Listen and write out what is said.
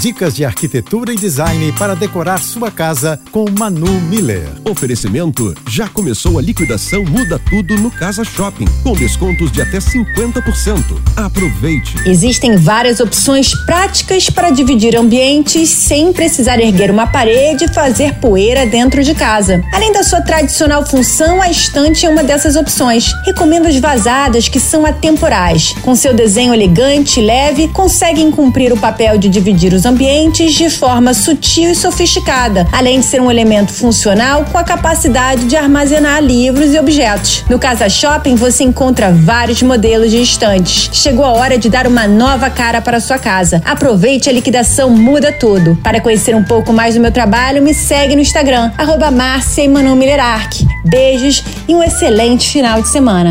Dicas de arquitetura e design para decorar sua casa com Manu Miller. Oferecimento: já começou a liquidação Muda Tudo no Casa Shopping, com descontos de até 50%. Aproveite. Existem várias opções práticas para dividir ambientes sem precisar erguer uma parede e fazer poeira dentro de casa. Além da sua tradicional função, a estante é uma dessas opções. Recomendo as vazadas que são atemporais. Com seu desenho elegante e leve, conseguem cumprir o papel de dividir os ambientes de forma sutil e sofisticada, além de ser um elemento funcional com a capacidade de armazenar livros e objetos. No Casa Shopping você encontra vários modelos de estantes. Chegou a hora de dar uma nova cara para a sua casa. Aproveite a liquidação Muda Tudo. Para conhecer um pouco mais do meu trabalho, me segue no Instagram, arroba Beijos e um excelente final de semana.